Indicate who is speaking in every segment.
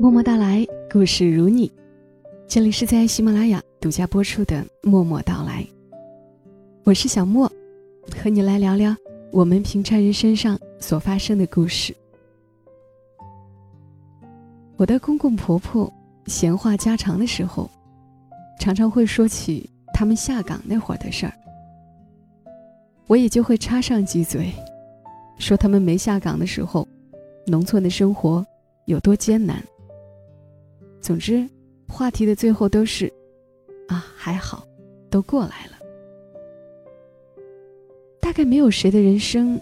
Speaker 1: 默默到来，故事如你。这里是在喜马拉雅独家播出的《默默到来》，我是小莫，和你来聊聊我们平常人身上所发生的故事。我的公公婆婆闲话家常的时候，常常会说起他们下岗那会儿的事儿，我也就会插上几嘴，说他们没下岗的时候，农村的生活有多艰难。总之，话题的最后都是，啊，还好，都过来了。大概没有谁的人生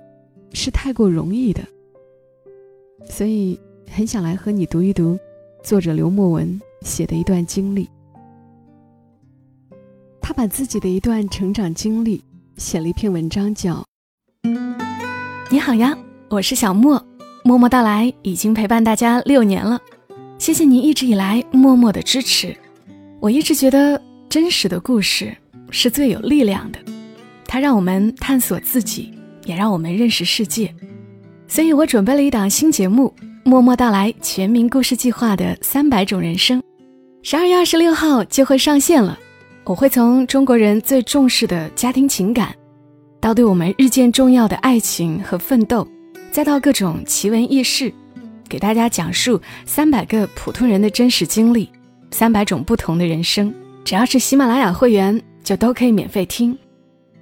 Speaker 1: 是太过容易的，所以很想来和你读一读作者刘墨文写的一段经历。他把自己的一段成长经历写了一篇文章，叫《你好呀，我是小莫，默默到来，已经陪伴大家六年了。》谢谢您一直以来默默的支持。我一直觉得真实的故事是最有力量的，它让我们探索自己，也让我们认识世界。所以我准备了一档新节目《默默到来全民故事计划》的三百种人生，十二月二十六号就会上线了。我会从中国人最重视的家庭情感，到对我们日渐重要的爱情和奋斗，再到各种奇闻异事。给大家讲述三百个普通人的真实经历，三百种不同的人生。只要是喜马拉雅会员，就都可以免费听。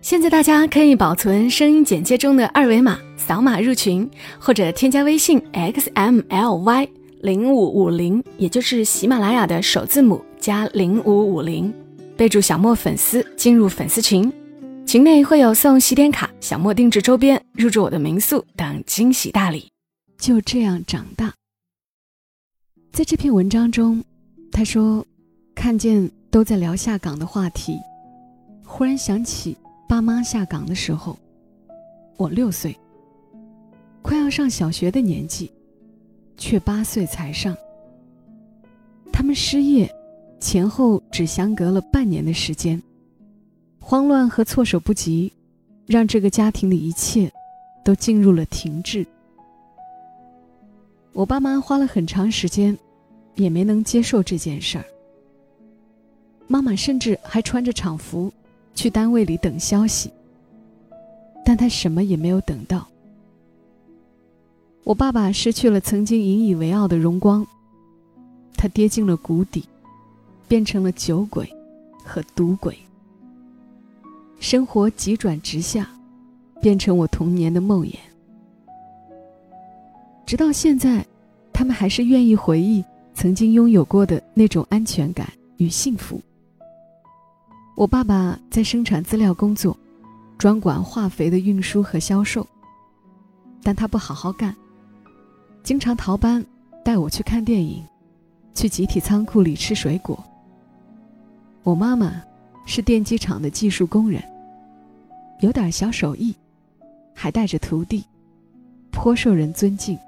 Speaker 1: 现在大家可以保存声音简介中的二维码，扫码入群，或者添加微信 x m l y 零五五零，也就是喜马拉雅的首字母加零五五零，备注小莫粉丝，进入粉丝群。群内会有送喜点卡、小莫定制周边、入住我的民宿等惊喜大礼。就这样长大。在这篇文章中，他说：“看见都在聊下岗的话题，忽然想起爸妈下岗的时候，我六岁，快要上小学的年纪，却八岁才上。他们失业，前后只相隔了半年的时间，慌乱和措手不及，让这个家庭的一切都进入了停滞。”我爸妈花了很长时间，也没能接受这件事儿。妈妈甚至还穿着厂服去单位里等消息，但她什么也没有等到。我爸爸失去了曾经引以为傲的荣光，他跌进了谷底，变成了酒鬼和赌鬼。生活急转直下，变成我童年的梦魇。直到现在，他们还是愿意回忆曾经拥有过的那种安全感与幸福。我爸爸在生产资料工作，专管化肥的运输和销售，但他不好好干，经常逃班，带我去看电影，去集体仓库里吃水果。我妈妈是电机厂的技术工人，有点小手艺，还带着徒弟，颇受人尊敬。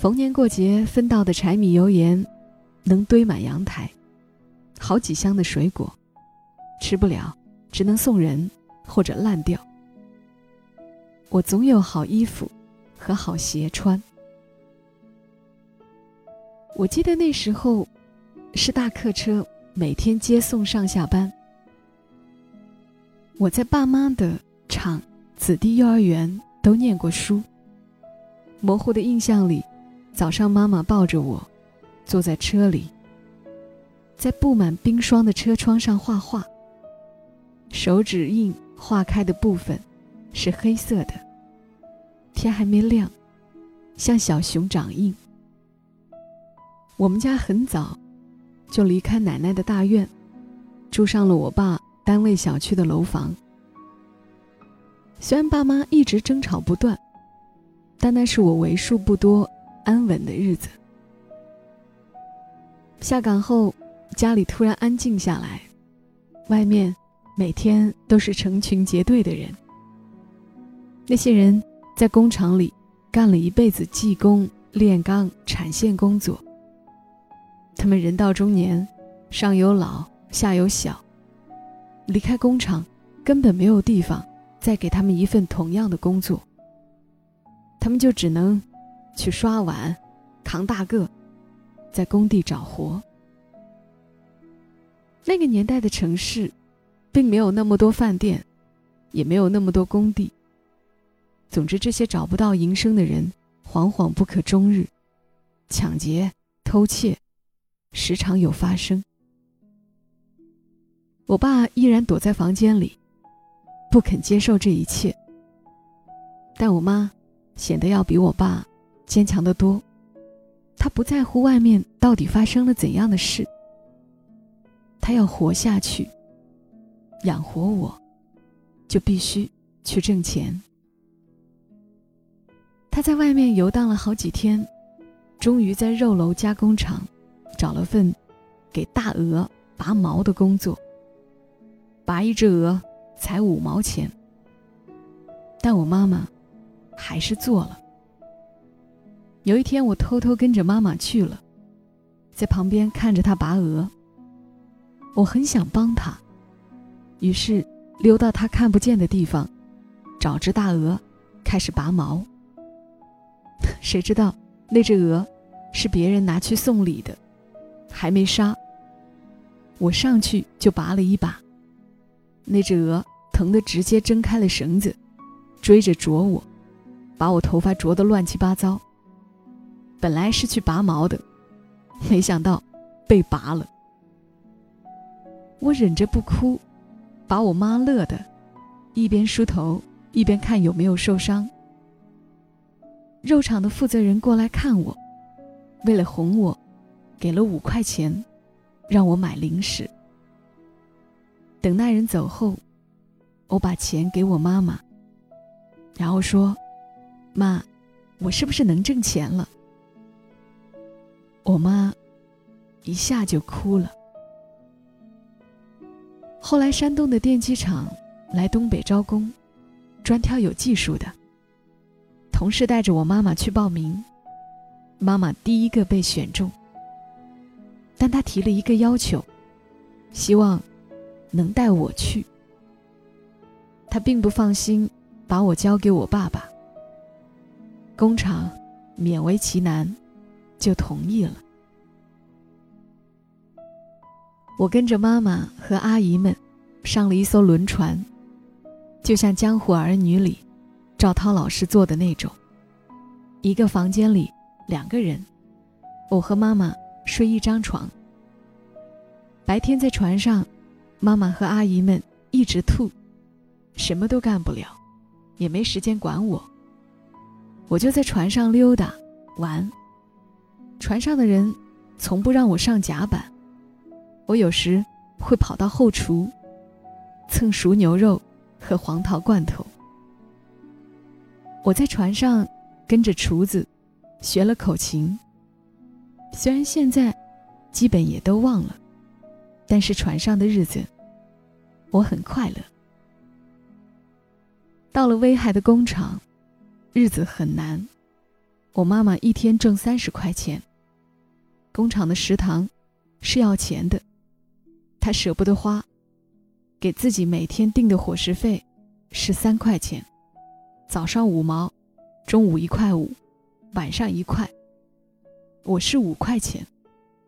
Speaker 1: 逢年过节分到的柴米油盐，能堆满阳台，好几箱的水果，吃不了，只能送人或者烂掉。我总有好衣服和好鞋穿。我记得那时候，是大客车每天接送上下班。我在爸妈的厂子弟幼儿园都念过书，模糊的印象里。早上，妈妈抱着我，坐在车里，在布满冰霜的车窗上画画。手指印划开的部分是黑色的。天还没亮，像小熊掌印。我们家很早就离开奶奶的大院，住上了我爸单位小区的楼房。虽然爸妈一直争吵不断，但那是我为数不多。安稳的日子。下岗后，家里突然安静下来，外面每天都是成群结队的人。那些人在工厂里干了一辈子技工、炼钢、产线工作。他们人到中年，上有老，下有小，离开工厂根本没有地方再给他们一份同样的工作。他们就只能。去刷碗，扛大个，在工地找活。那个年代的城市，并没有那么多饭店，也没有那么多工地。总之，这些找不到营生的人，惶惶不可终日，抢劫、偷窃，时常有发生。我爸依然躲在房间里，不肯接受这一切。但我妈显得要比我爸坚强得多，他不在乎外面到底发生了怎样的事。他要活下去，养活我，就必须去挣钱。他在外面游荡了好几天，终于在肉楼加工厂找了份给大鹅拔毛的工作。拔一只鹅才五毛钱，但我妈妈还是做了。有一天，我偷偷跟着妈妈去了，在旁边看着她拔鹅。我很想帮她，于是溜到她看不见的地方，找只大鹅，开始拔毛。谁知道那只鹅是别人拿去送礼的，还没杀。我上去就拔了一把。那只鹅疼得直接挣开了绳子，追着啄我，把我头发啄得乱七八糟。本来是去拔毛的，没想到被拔了。我忍着不哭，把我妈乐的，一边梳头一边看有没有受伤。肉场的负责人过来看我，为了哄我，给了五块钱，让我买零食。等那人走后，我把钱给我妈妈，然后说：“妈，我是不是能挣钱了？”我妈一下就哭了。后来，山东的电机厂来东北招工，专挑有技术的。同事带着我妈妈去报名，妈妈第一个被选中，但她提了一个要求，希望。能带我去，他并不放心把我交给我爸爸。工厂勉为其难，就同意了。我跟着妈妈和阿姨们上了一艘轮船，就像《江湖儿女》里赵涛老师做的那种，一个房间里两个人，我和妈妈睡一张床。白天在船上。妈妈和阿姨们一直吐，什么都干不了，也没时间管我。我就在船上溜达玩。船上的人从不让我上甲板，我有时会跑到后厨蹭熟牛肉和黄桃罐头。我在船上跟着厨子学了口琴，虽然现在基本也都忘了。但是船上的日子，我很快乐。到了威海的工厂，日子很难。我妈妈一天挣三十块钱，工厂的食堂是要钱的，他舍不得花，给自己每天定的伙食费是三块钱，早上五毛，中午一块五，晚上一块。我是五块钱，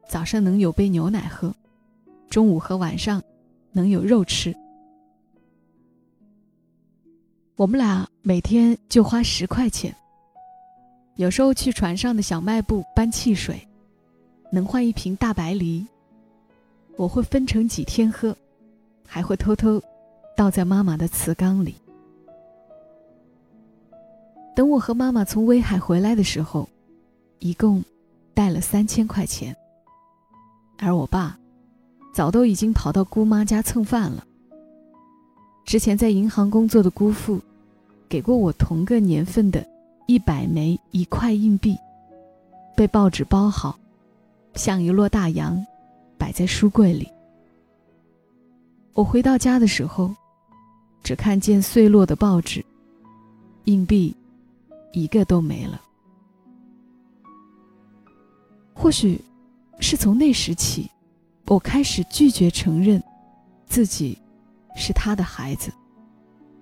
Speaker 1: 早上能有杯牛奶喝。中午和晚上能有肉吃，我们俩每天就花十块钱。有时候去船上的小卖部搬汽水，能换一瓶大白梨，我会分成几天喝，还会偷偷倒在妈妈的瓷缸里。等我和妈妈从威海回来的时候，一共带了三千块钱，而我爸。早都已经跑到姑妈家蹭饭了。之前在银行工作的姑父，给过我同个年份的一百枚一块硬币，被报纸包好，像一摞大洋，摆在书柜里。我回到家的时候，只看见碎落的报纸，硬币一个都没了。或许是从那时起。我开始拒绝承认自己是他的孩子，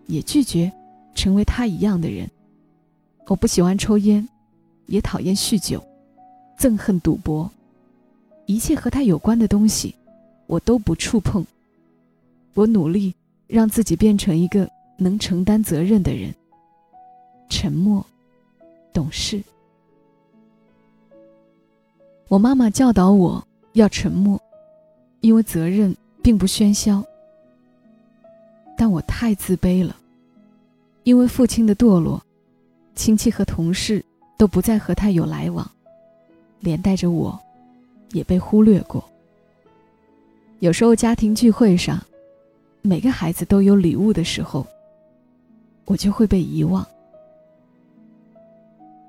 Speaker 1: 也拒绝成为他一样的人。我不喜欢抽烟，也讨厌酗酒，憎恨赌博，一切和他有关的东西，我都不触碰。我努力让自己变成一个能承担责任的人，沉默，懂事。我妈妈教导我要沉默，因为责任并不喧嚣。但我太自卑了，因为父亲的堕落，亲戚和同事都不再和他有来往，连带着我，也被忽略过。有时候家庭聚会上，每个孩子都有礼物的时候，我就会被遗忘。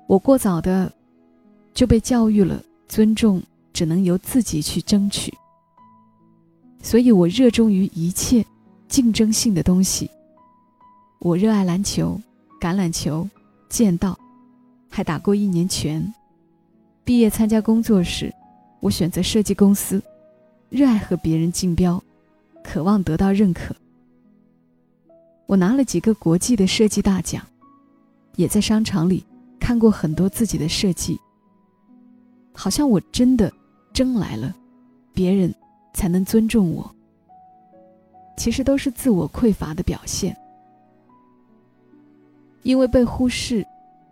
Speaker 1: 我过早的就被教育了，尊重只能由自己去争取，所以我热衷于一切。竞争性的东西。我热爱篮球、橄榄球、剑道，还打过一年拳。毕业参加工作时，我选择设计公司，热爱和别人竞标，渴望得到认可。我拿了几个国际的设计大奖，也在商场里看过很多自己的设计。好像我真的争来了，别人才能尊重我。其实都是自我匮乏的表现。因为被忽视，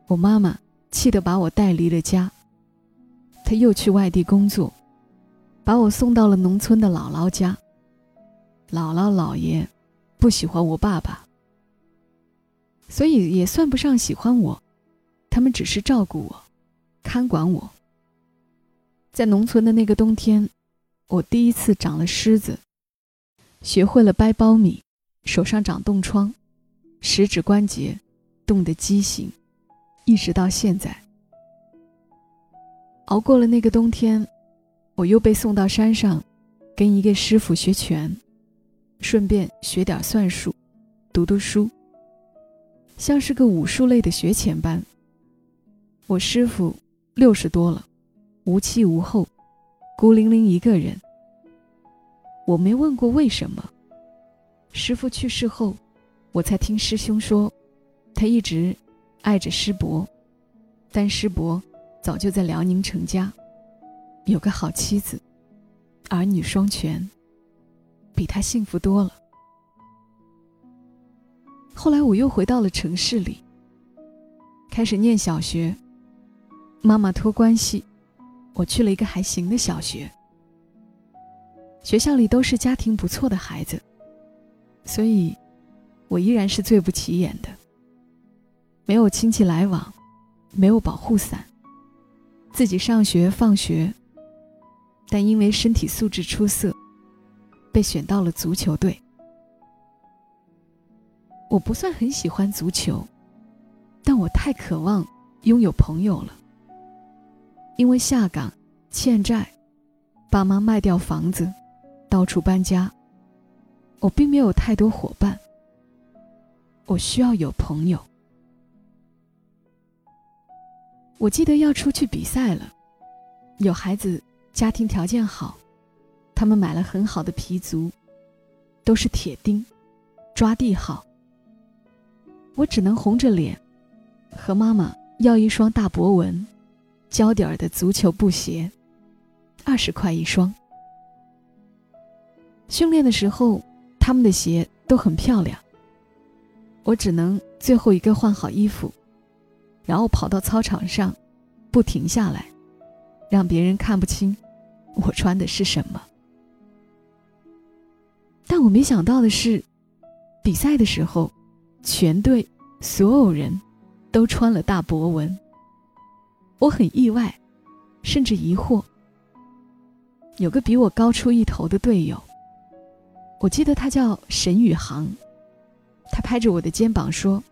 Speaker 1: 我妈妈气得把我带离了家。他又去外地工作，把我送到了农村的姥姥家。姥姥姥爷不喜欢我爸爸，所以也算不上喜欢我，他们只是照顾我，看管我。在农村的那个冬天，我第一次长了虱子。学会了掰苞米，手上长冻疮，食指关节冻得畸形，一直到现在。熬过了那个冬天，我又被送到山上，跟一个师傅学拳，顺便学点算术，读读书，像是个武术类的学前班。我师傅六十多了，无妻无后，孤零零一个人。我没问过为什么。师傅去世后，我才听师兄说，他一直爱着师伯，但师伯早就在辽宁成家，有个好妻子，儿女双全，比他幸福多了。后来我又回到了城市里，开始念小学。妈妈托关系，我去了一个还行的小学。学校里都是家庭不错的孩子，所以，我依然是最不起眼的。没有亲戚来往，没有保护伞，自己上学放学。但因为身体素质出色，被选到了足球队。我不算很喜欢足球，但我太渴望拥有朋友了。因为下岗欠债，爸妈卖掉房子。到处搬家，我并没有太多伙伴。我需要有朋友。我记得要出去比赛了，有孩子家庭条件好，他们买了很好的皮足，都是铁钉，抓地好。我只能红着脸，和妈妈要一双大博文、胶底儿的足球布鞋，二十块一双。训练的时候，他们的鞋都很漂亮。我只能最后一个换好衣服，然后跑到操场上，不停下来，让别人看不清我穿的是什么。但我没想到的是，比赛的时候，全队所有人都穿了大博文。我很意外，甚至疑惑。有个比我高出一头的队友。我记得他叫沈宇航，他拍着我的肩膀说：“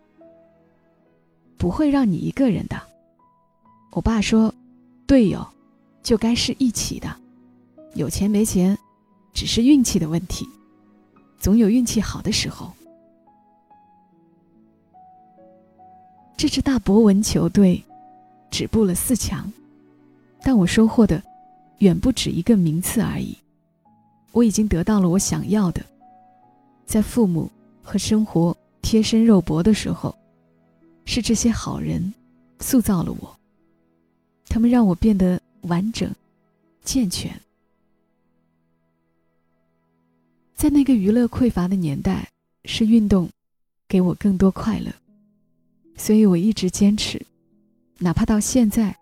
Speaker 1: 不会让你一个人的。”我爸说：“队友就该是一起的，有钱没钱只是运气的问题，总有运气好的时候。”这支大博文球队止步了四强，但我收获的远不止一个名次而已。我已经得到了我想要的，在父母和生活贴身肉搏的时候，是这些好人塑造了我他们让我变得完整健全。在那个娱乐匮乏的年代是运动给我更多快乐所以我一直坚持哪怕到现在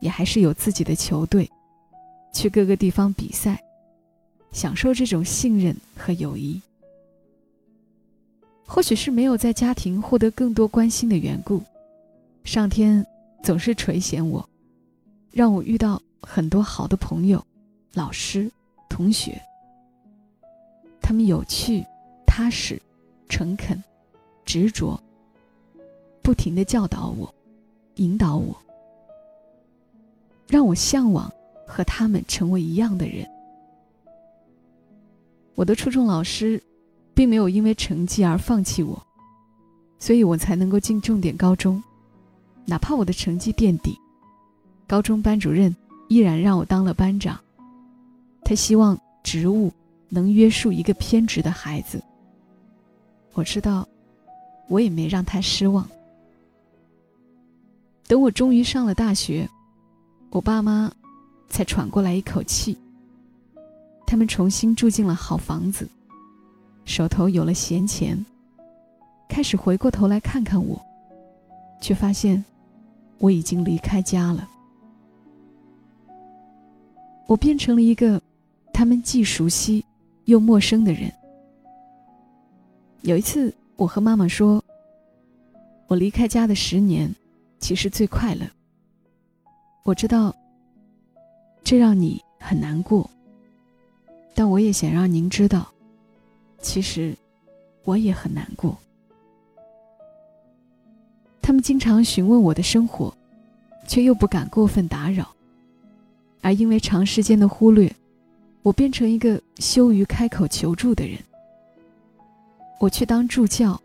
Speaker 1: 也还是有自己的球队去各个地方比赛享受这种信任和友谊。或许是没有在家庭获得更多关心的缘故，上天总是垂涎我，让我遇到很多好的朋友、老师、同学。他们有趣、踏实、诚恳、执着，不停的教导我、引导我，让我向往和他们成为一样的人。我的初中老师。并没有因为成绩而放弃我，所以我才能够进重点高中。哪怕我的成绩垫底，高中班主任依然让我当了班长。他希望职务能约束一个偏执的孩子。我知道，我也没让他失望。等我终于上了大学，我爸妈才喘过来一口气。他们重新住进了好房子。手头有了闲钱，开始回过头来看看我，却发现我已经离开家了。我变成了一个他们既熟悉又陌生的人。有一次，我和妈妈说：“我离开家的十年，其实最快乐。我知道这让你很难过，但我也想让您知道。”其实，我也很难过。他们经常询问我的生活，却又不敢过分打扰。而因为长时间的忽略，我变成一个羞于开口求助的人。我去当助教，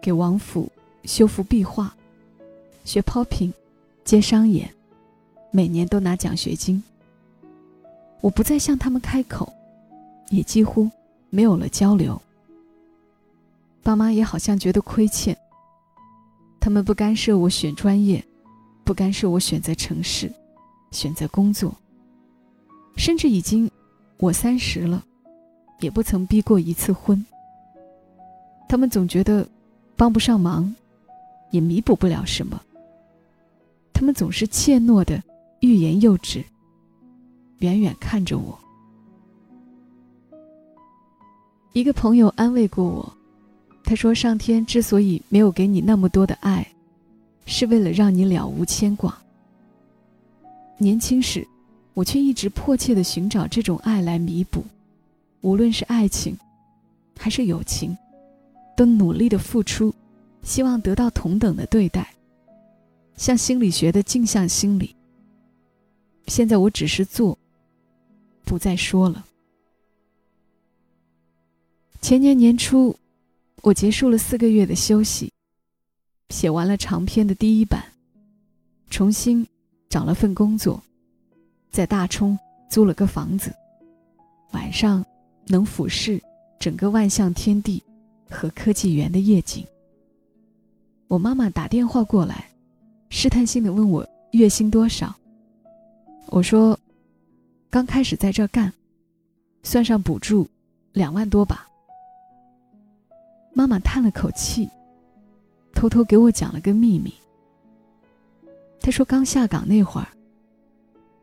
Speaker 1: 给王府修复壁画，学 popping，接商演，每年都拿奖学金。我不再向他们开口，也几乎。没有了交流，爸妈也好像觉得亏欠。他们不干涉我选专业，不干涉我选择城市、选择工作，甚至已经我三十了，也不曾逼过一次婚。他们总觉得帮不上忙，也弥补不了什么。他们总是怯懦的欲言又止，远远看着我。一个朋友安慰过我，他说：“上天之所以没有给你那么多的爱，是为了让你了无牵挂。”年轻时，我却一直迫切的寻找这种爱来弥补，无论是爱情，还是友情，都努力的付出，希望得到同等的对待，像心理学的镜像心理。现在我只是做，不再说了。前年年初，我结束了四个月的休息，写完了长篇的第一版，重新找了份工作，在大冲租了个房子，晚上能俯视整个万象天地和科技园的夜景。我妈妈打电话过来，试探性的问我月薪多少，我说，刚开始在这干，算上补助，两万多吧。妈妈叹了口气，偷偷给我讲了个秘密。她说，刚下岗那会儿，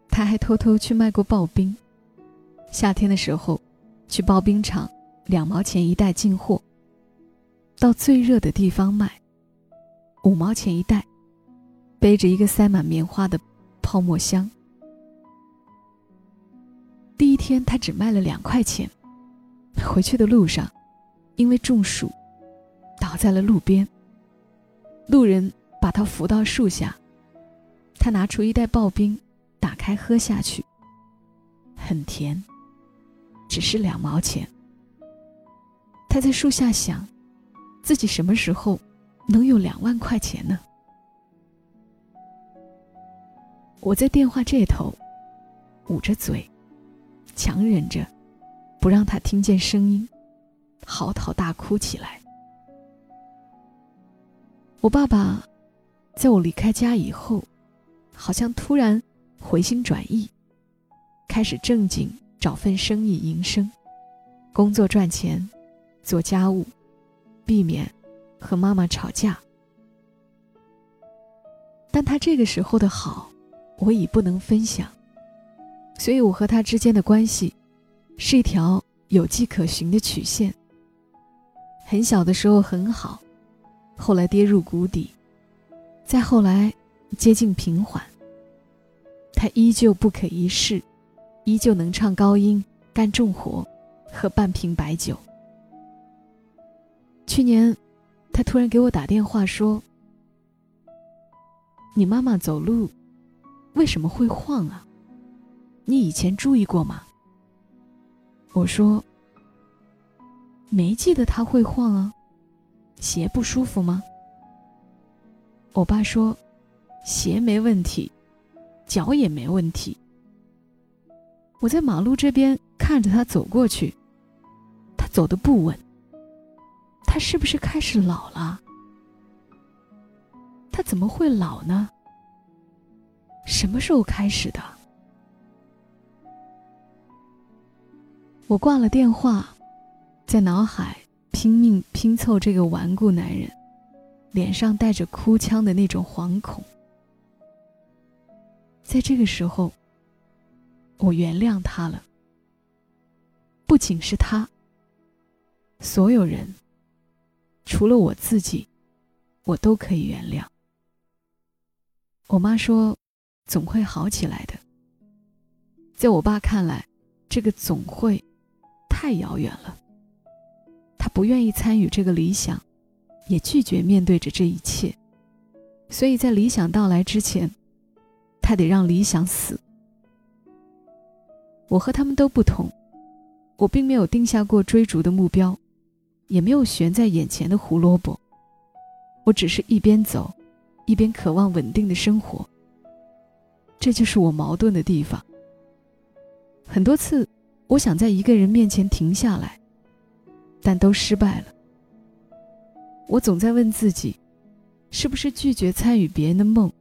Speaker 1: 她还偷偷去卖过刨冰。夏天的时候，去刨冰厂，两毛钱一袋进货，到最热的地方卖，五毛钱一袋，背着一个塞满棉花的泡沫箱。第一天，他只卖了两块钱。回去的路上，因为中暑。倒在了路边。路人把他扶到树下，他拿出一袋刨冰，打开喝下去，很甜，只是两毛钱。他在树下想，自己什么时候能有两万块钱呢？我在电话这头，捂着嘴，强忍着，不让他听见声音，嚎啕大哭起来。我爸爸，在我离开家以后，好像突然回心转意，开始正经找份生意营生，工作赚钱，做家务，避免和妈妈吵架。但他这个时候的好，我已不能分享，所以我和他之间的关系，是一条有迹可循的曲线。很小的时候很好，后来跌入谷底，再后来接近平缓。他依旧不可一世，依旧能唱高音、干重活、喝半瓶白酒。去年，他突然给我打电话说。你妈妈走路为什么会晃啊？你以前注意过吗？我说没记得她会晃啊，鞋不舒服吗？我爸说鞋没问题，脚也没问题。我在马路这边看着他走过去，他走的不稳，他是不是开始老了？他怎么会老呢？什么时候开始的？我挂了电话，在脑海拼命拼凑这个顽固男人脸上带着哭腔的那种惶恐。在这个时候，我原谅他了。不仅是他，所有人，除了我自己，我都可以原谅。我妈说：“总会好起来的。”在我爸看来，这个“总会”太遥远了。不愿意参与这个理想，也拒绝面对着这一切。所以在理想到来之前，他得让理想死。我和他们都不同，我并没有定下过追逐的目标，也没有悬在眼前的胡萝卜。我只是一边走。一边渴望稳定的生活，这就是我矛盾的地方。很多次，我想在一个人面前停下来，但都失败了。我总在问自己，是不是拒绝参与别人的梦，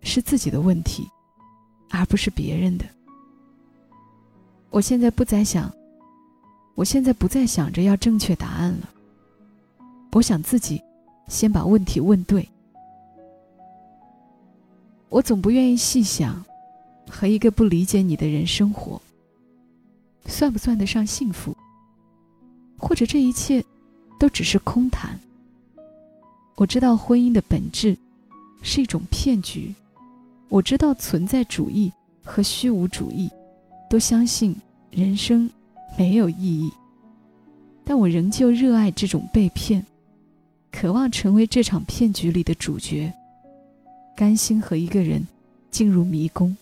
Speaker 1: 是自己的问题，而不是别人的？我现在不再想，我现在不再想着要正确答案了。我想自己先把问题问对。我总不愿意细想，和一个不理解你的人生活，算不算得上幸福？或者这一切，都只是空谈？我知道婚姻的本质，是一种骗局。我知道存在主义和虚无主义，都相信人生没有意义。但我仍旧热爱这种被骗，渴望成为这场骗局里的主角。甘心和一个人进入迷宫，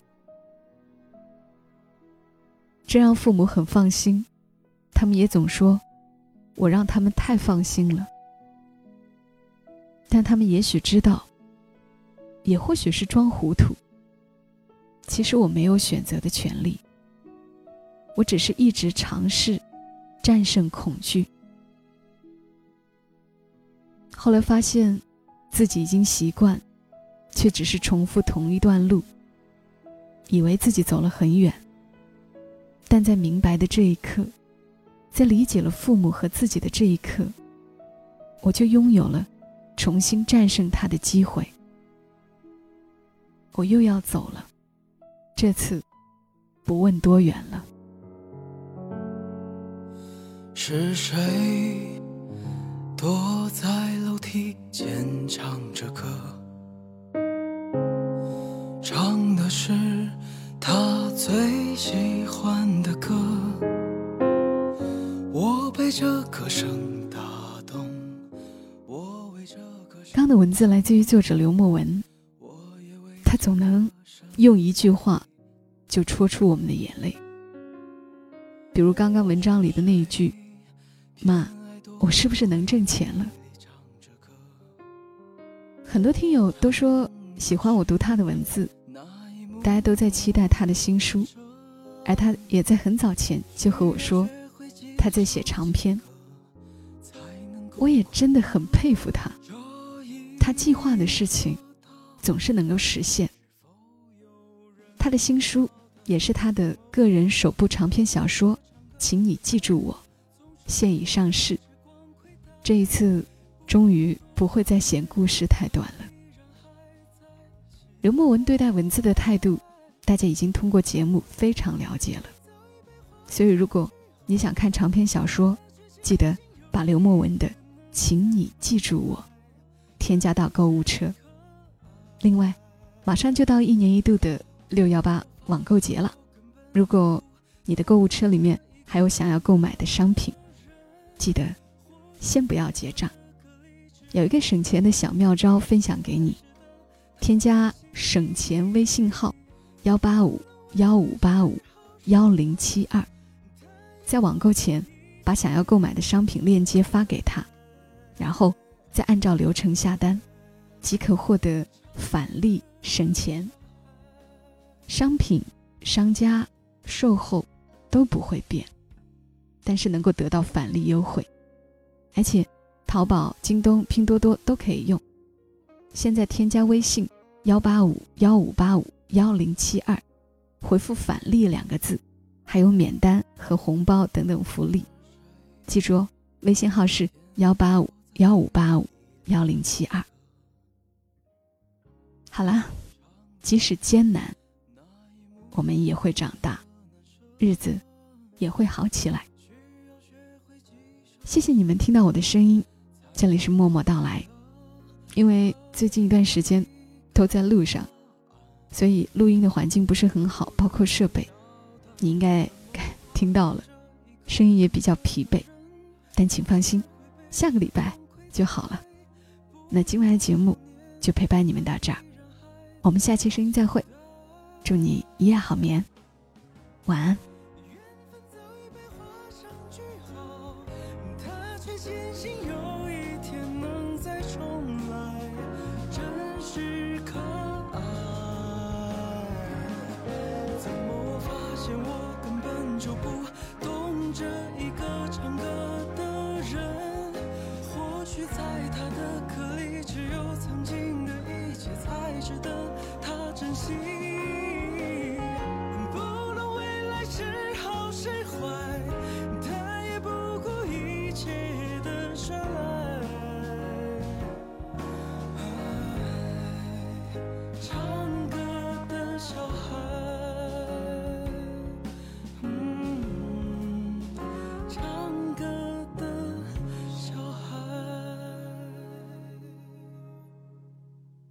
Speaker 1: 这让父母很放心。他们也总说，我让他们太放心了。但他们也许知道，也或许是装糊涂。其实我没有选择的权利，我只是一直尝试战胜恐惧。后来发现，自己已经习惯。却只是重复同一段路，以为自己走了很远。但在明白的这一刻，在理解了父母和自己的这一刻，我就拥有了重新战胜他的机会。我又要走了，这次不问多远了。是谁躲在楼梯间唱着歌？唱的是他最喜欢的歌，这歌声打动我。刚的文字来自于作者刘墨文，他总能用一句话就戳出我们的眼泪。比如刚刚文章里的那一句：“妈，我是不是能挣钱了？”很多听友都说喜欢我读他的文字。大家都在期待他的新书，而他也在很早前就和我说，他在写长篇。我也真的很佩服他，他计划的事情总是能够实现。他的新书也是他的个人首部长篇小说，请你记住我。现已上市。这一次，终于不会再嫌故事太短了。刘墨文对待文字的态度，大家已经通过节目非常了解了。所以，如果你想看长篇小说，记得把刘墨文的《请你记住我》添加到购物车。另外，马上就到一年一度的六幺八网购节了。如果你的购物车里面还有想要购买的商品，记得先不要结账。有一个省钱的小妙招分享给你：添加省钱微信号幺八五幺五八五幺零七二，在网购前把想要购买的商品链接发给他，然后再按照流程下单，即可获得。返利省钱，商品、商家、售后都不会变，但是能够得到返利优惠，而且淘宝、京东、拼多多都可以用。现在添加微信幺八五幺五八五幺零七二，回复“返利”两个字，还有免单和红包等等福利。记住哦，微信号是幺八五幺五八五幺零七二。好啦，即使艰难，我们也会长大，日子也会好起来。谢谢你们听到我的声音，这里是默默到来。因为最近一段时间都在路上，所以录音的环境不是很好，包括设备，你应该听到了，声音也比较疲惫。但请放心，下个礼拜就好了。那今晚的节目就陪伴你们到这儿。我们下期声音再会，祝你一夜好眠，晚安。